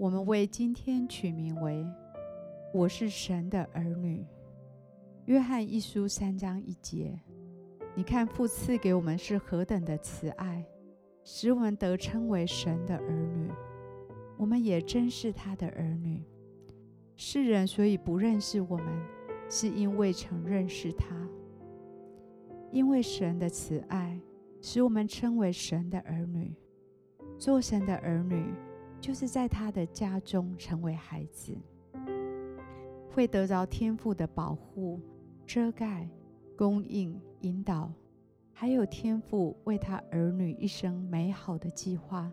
我们为今天取名为“我是神的儿女”。约翰一书三章一节，你看父赐给我们是何等的慈爱，使我们得称为神的儿女。我们也真是他的儿女。世人所以不认识我们，是因为曾认识他。因为神的慈爱，使我们称为神的儿女。做神的儿女。就是在他的家中成为孩子，会得着天父的保护、遮盖、供应、引导，还有天父为他儿女一生美好的计划。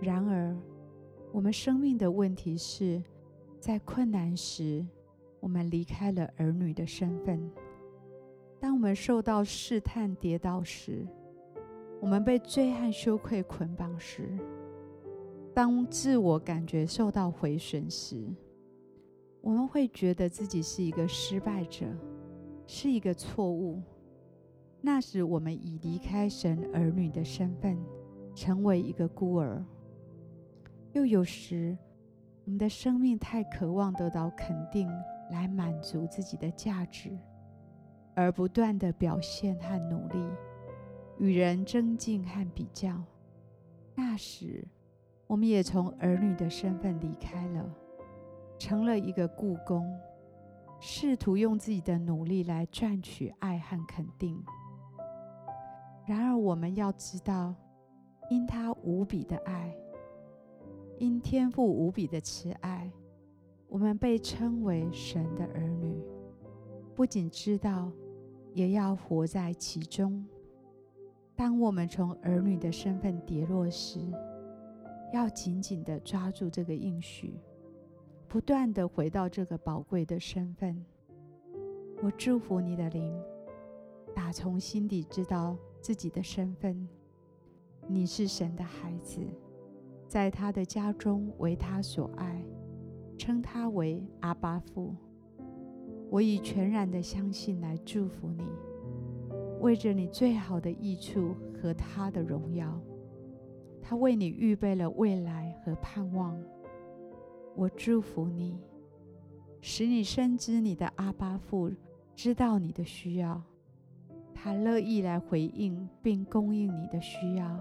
然而，我们生命的问题是，在困难时，我们离开了儿女的身份；当我们受到试探、跌倒时，我们被罪和羞愧捆绑时。当自我感觉受到毁损时，我们会觉得自己是一个失败者，是一个错误。那时，我们已离开神儿女的身份，成为一个孤儿。又有时，我们的生命太渴望得到肯定，来满足自己的价值，而不断地表现和努力，与人争竞和比较。那时，我们也从儿女的身份离开了，成了一个雇工，试图用自己的努力来赚取爱和肯定。然而，我们要知道，因他无比的爱，因天父无比的慈爱，我们被称为神的儿女。不仅知道，也要活在其中。当我们从儿女的身份跌落时，要紧紧地抓住这个应许，不断地回到这个宝贵的身份。我祝福你的灵，打从心底知道自己的身份。你是神的孩子，在他的家中为他所爱，称他为阿巴父。我以全然的相信来祝福你，为着你最好的益处和他的荣耀。他为你预备了未来和盼望。我祝福你，使你深知你的阿巴父知道你的需要，他乐意来回应并供应你的需要。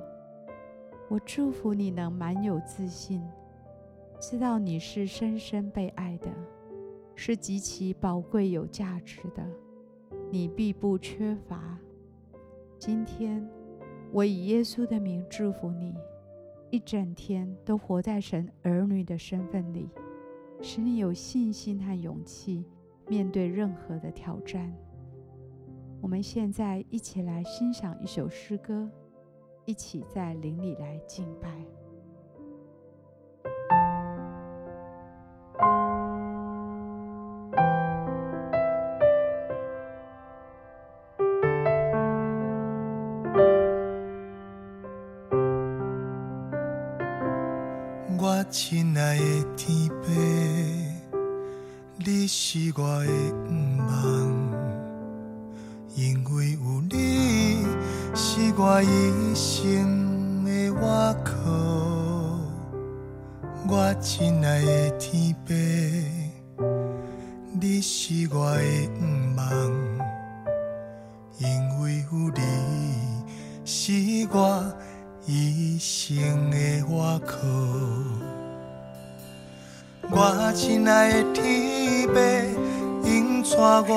我祝福你能满有自信，知道你是深深被爱的，是极其宝贵有价值的，你必不缺乏。今天，我以耶稣的名祝福你。一整天都活在神儿女的身份里，使你有信心和勇气面对任何的挑战。我们现在一起来欣赏一首诗歌，一起在灵里来敬拜。亲爱的天父，你是我的盼望，因为有你是我一生的依靠。我亲爱的天父，你是我的盼望，因为有你是我一生的依靠。我亲爱的天父，引带我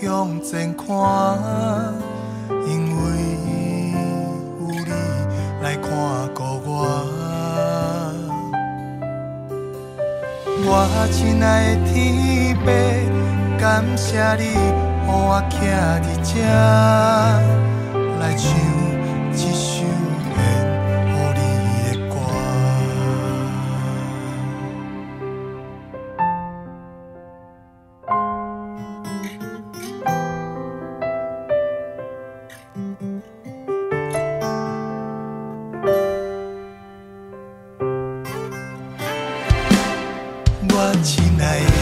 向前看，因为有你来看顾我。我亲爱的天父，感谢你，予我徛伫这 night.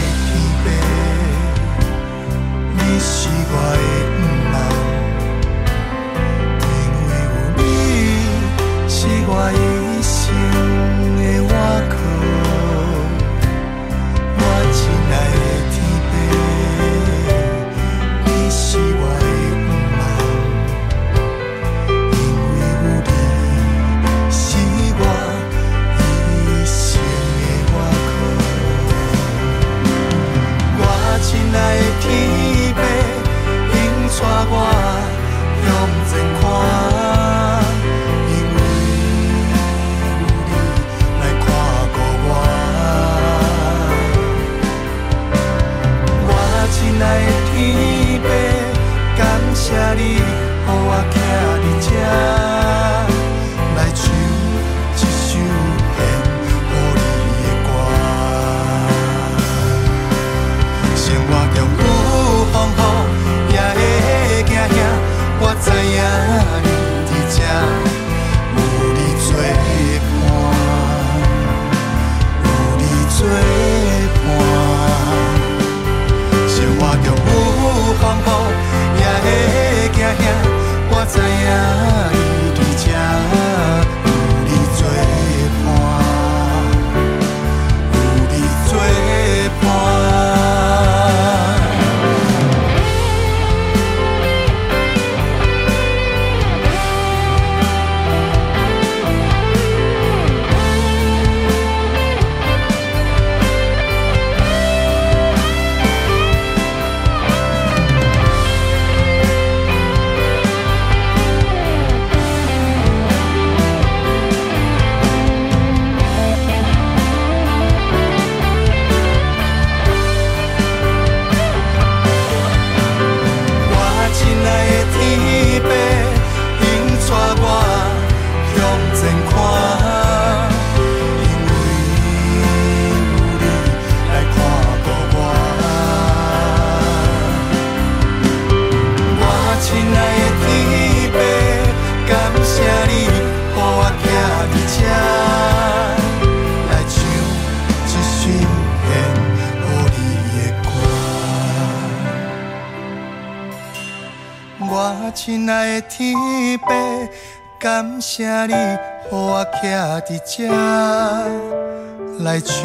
亲爱的天父，感谢你，给我徛在这，来唱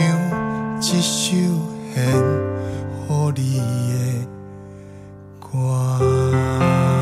一首献给你的歌。